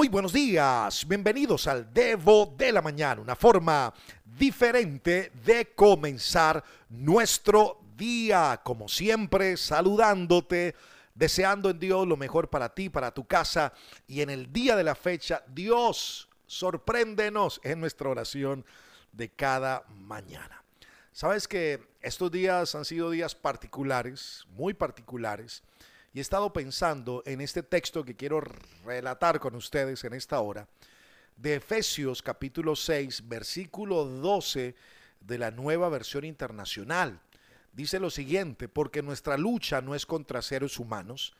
Muy buenos días, bienvenidos al Devo de la Mañana, una forma diferente de comenzar nuestro día, como siempre, saludándote, deseando en Dios lo mejor para ti, para tu casa. Y en el día de la fecha, Dios, sorpréndenos en nuestra oración de cada mañana. Sabes que estos días han sido días particulares, muy particulares y he estado pensando en este texto que quiero relatar con ustedes en esta hora, de Efesios capítulo 6, versículo 12 de la nueva versión internacional. Dice lo siguiente, porque nuestra lucha no es contra seres humanos,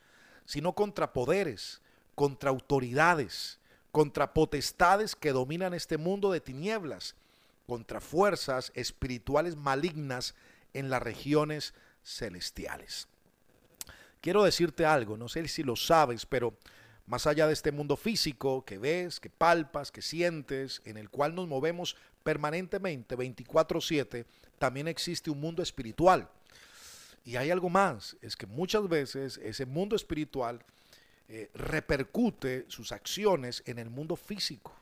sino contra poderes, contra autoridades, contra potestades que dominan este mundo de tinieblas, contra fuerzas espirituales malignas en las regiones celestiales. Quiero decirte algo, no sé si lo sabes, pero más allá de este mundo físico que ves, que palpas, que sientes, en el cual nos movemos permanentemente 24/7, también existe un mundo espiritual. Y hay algo más, es que muchas veces ese mundo espiritual eh, repercute sus acciones en el mundo físico.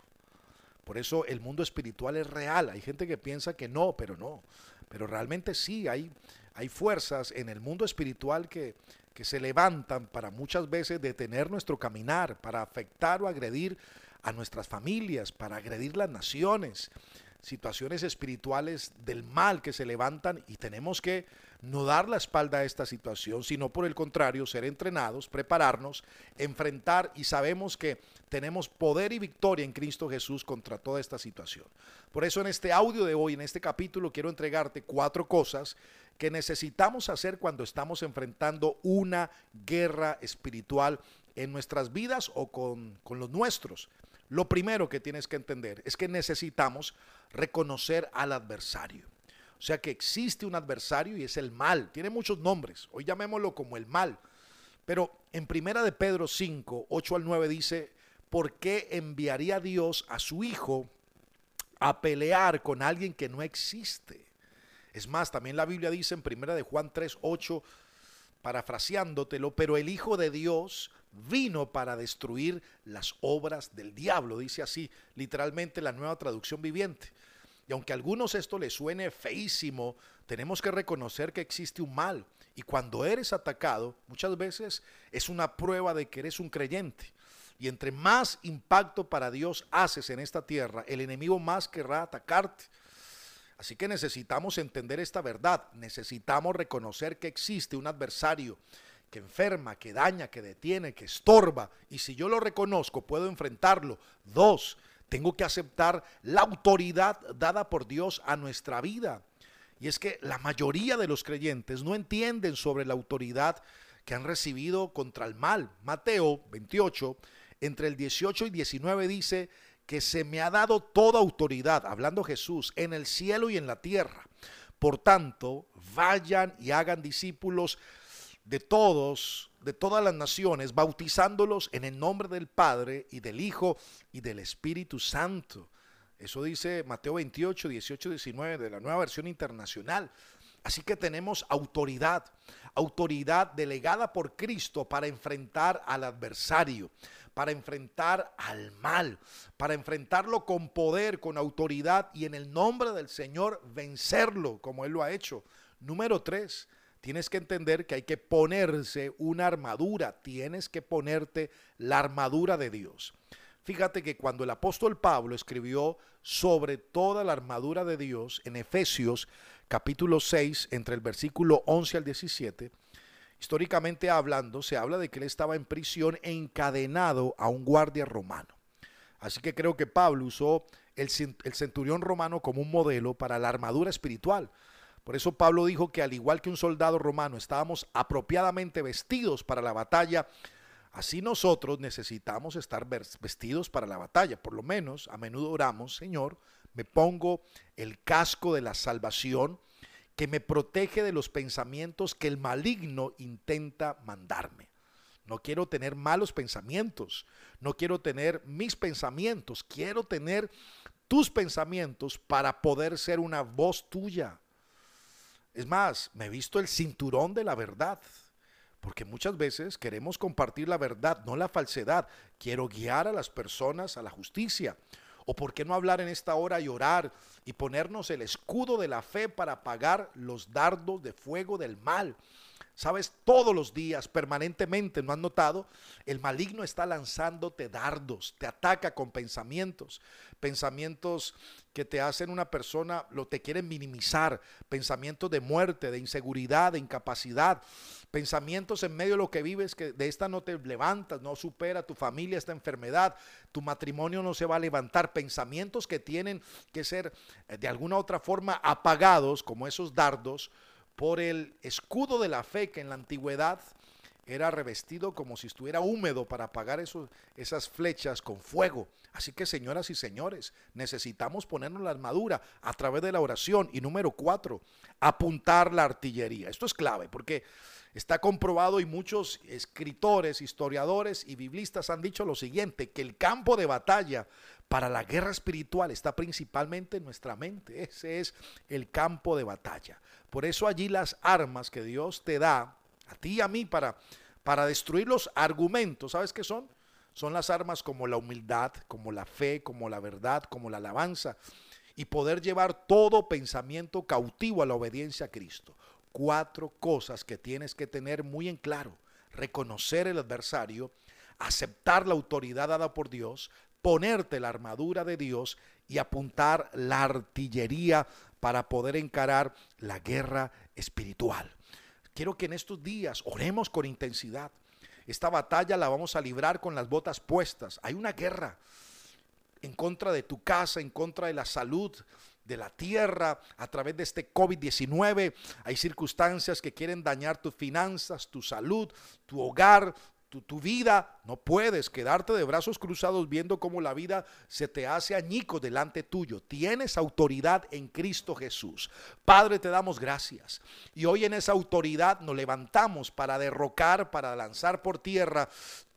Por eso el mundo espiritual es real. Hay gente que piensa que no, pero no. Pero realmente sí, hay, hay fuerzas en el mundo espiritual que, que se levantan para muchas veces detener nuestro caminar, para afectar o agredir a nuestras familias, para agredir las naciones, situaciones espirituales del mal que se levantan y tenemos que no dar la espalda a esta situación, sino por el contrario, ser entrenados, prepararnos, enfrentar y sabemos que tenemos poder y victoria en Cristo Jesús contra toda esta situación. Por eso en este audio de hoy, en este capítulo, quiero entregarte cuatro cosas que necesitamos hacer cuando estamos enfrentando una guerra espiritual en nuestras vidas o con, los nuestros. Lo primero que tienes que entender es que necesitamos reconocer al adversario. O sea que existe un adversario y es el mal. Tiene muchos nombres. Hoy llamémoslo como el mal. Pero en primera de Pedro 5, 8 al 9 dice, ¿por qué enviaría Dios a su Hijo a pelear con alguien que no existe? Es más, también la Biblia dice en primera de Juan 3, 8, parafraseándotelo, pero el Hijo de Dios vino para destruir las obras del diablo, dice así literalmente la nueva traducción viviente. Y aunque a algunos esto les suene feísimo, tenemos que reconocer que existe un mal. Y cuando eres atacado, muchas veces es una prueba de que eres un creyente. Y entre más impacto para Dios haces en esta tierra, el enemigo más querrá atacarte. Así que necesitamos entender esta verdad, necesitamos reconocer que existe un adversario que enferma, que daña, que detiene, que estorba. Y si yo lo reconozco, puedo enfrentarlo. Dos, tengo que aceptar la autoridad dada por Dios a nuestra vida. Y es que la mayoría de los creyentes no entienden sobre la autoridad que han recibido contra el mal. Mateo 28, entre el 18 y 19 dice, que se me ha dado toda autoridad, hablando Jesús, en el cielo y en la tierra. Por tanto, vayan y hagan discípulos de todos, de todas las naciones, bautizándolos en el nombre del Padre y del Hijo y del Espíritu Santo. Eso dice Mateo 28, 18, 19 de la nueva versión internacional. Así que tenemos autoridad, autoridad delegada por Cristo para enfrentar al adversario, para enfrentar al mal, para enfrentarlo con poder, con autoridad y en el nombre del Señor vencerlo como Él lo ha hecho. Número tres, tienes que entender que hay que ponerse una armadura, tienes que ponerte la armadura de Dios. Fíjate que cuando el apóstol Pablo escribió sobre toda la armadura de Dios en Efesios capítulo 6, entre el versículo 11 al 17, Históricamente hablando, se habla de que él estaba en prisión encadenado a un guardia romano. Así que creo que Pablo usó el, centurión romano como un modelo para la armadura espiritual. Por eso Pablo dijo que al igual que un soldado romano estábamos apropiadamente vestidos para la batalla, así nosotros necesitamos estar vestidos para la batalla. Por lo menos a menudo oramos, Señor, me pongo el casco de la salvación que me protege de los pensamientos que el maligno intenta mandarme. No quiero tener malos pensamientos, no quiero tener mis pensamientos, quiero tener tus pensamientos para poder ser una voz tuya. Es más, me he visto el cinturón de la verdad, Porque muchas veces queremos compartir la verdad, no la falsedad. Quiero guiar a las personas a la justicia. ¿O por qué no hablar en esta hora y orar y ponernos el escudo de la fe para apagar los dardos de fuego del mal? Sabes, todos los días, permanentemente, ¿no has notado? El maligno está lanzándote dardos, te ataca con pensamientos, pensamientos que te hacen una persona, lo te quieren minimizar, pensamientos de muerte, de inseguridad, de incapacidad, pensamientos en medio de lo que vives que de esta no te levantas, no supera tu familia esta enfermedad, tu matrimonio no se va a levantar, pensamientos que tienen que ser eh, de alguna otra forma apagados, como esos dardos, por el escudo de la fe que en la antigüedad era revestido como si estuviera húmedo para apagar esas flechas con fuego. Así que señoras y señores, necesitamos ponernos la armadura a través de la oración. Y número cuatro, apuntar la artillería. Esto es clave porque está comprobado y muchos escritores, historiadores y biblistas han dicho lo siguiente, que el campo de batalla para la guerra espiritual está principalmente en nuestra mente. Ese es el campo de batalla. Por eso allí las armas que Dios te da, a ti y a mí, para, para destruir los argumentos, ¿sabes qué son? Son las armas como la humildad, como la fe, como la verdad, como la alabanza, y poder llevar todo pensamiento cautivo a la obediencia a Cristo. Cuatro cosas que tienes que tener muy en claro. Reconocer el adversario, aceptar la autoridad dada por Dios, ponerte la armadura de Dios y apuntar la artillería para poder encarar la guerra espiritual. Quiero que en estos días oremos con intensidad. Esta batalla la vamos a librar con las botas puestas. Hay una guerra en contra de tu casa, en contra de la salud de la tierra a través de este COVID-19. Hay circunstancias que quieren dañar tus finanzas, tu salud, tu hogar, tu, vida, no puedes quedarte de brazos cruzados viendo cómo la vida se te hace añico delante tuyo. Tienes autoridad en Cristo Jesús. Padre, te damos gracias. Y hoy en esa autoridad nos levantamos para derrocar, para lanzar por tierra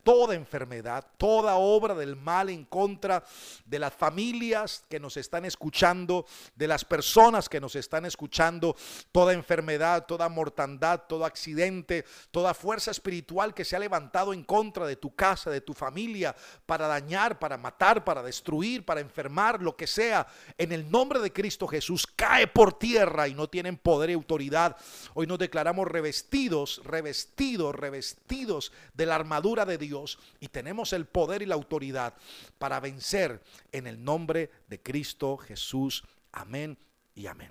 toda enfermedad, toda obra del mal en contra de las familias que nos están escuchando, de las personas que nos están escuchando, toda enfermedad, toda mortandad, todo accidente, toda fuerza espiritual que se ha levantado en contra de tu casa, de tu familia, para dañar, para matar, para destruir, para enfermar, lo que sea, en el nombre de Cristo Jesús, cae por tierra y no tienen poder y autoridad. Hoy nos declaramos revestidos, revestidos, revestidos de la armadura de Dios y tenemos el poder y la autoridad para vencer en el nombre de Cristo Jesús. Amén y amén.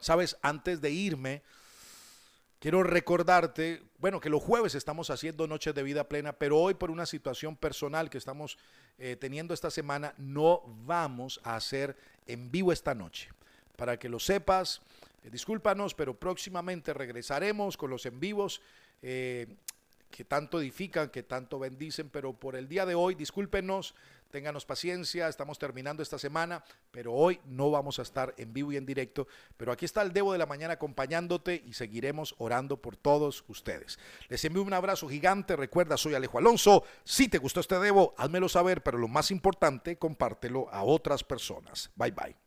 Sabes, antes de irme, quiero recordarte, bueno, que los jueves estamos haciendo noches de vida plena, pero hoy por una situación personal que estamos eh, teniendo esta semana, no vamos a hacer en vivo esta noche. Para que lo sepas, eh, discúlpanos, pero próximamente regresaremos con los en vivos. Eh, que tanto edifican, que tanto bendicen, pero por el día de hoy, discúlpenos, ténganos paciencia, estamos terminando esta semana, pero hoy no vamos a estar en vivo y en directo, pero aquí está el Debo de la Mañana acompañándote y seguiremos orando por todos ustedes. Les envío un abrazo gigante, recuerda, soy Alejo Alonso, si te gustó este Debo, házmelo saber, pero lo más importante, compártelo a otras personas. Bye bye.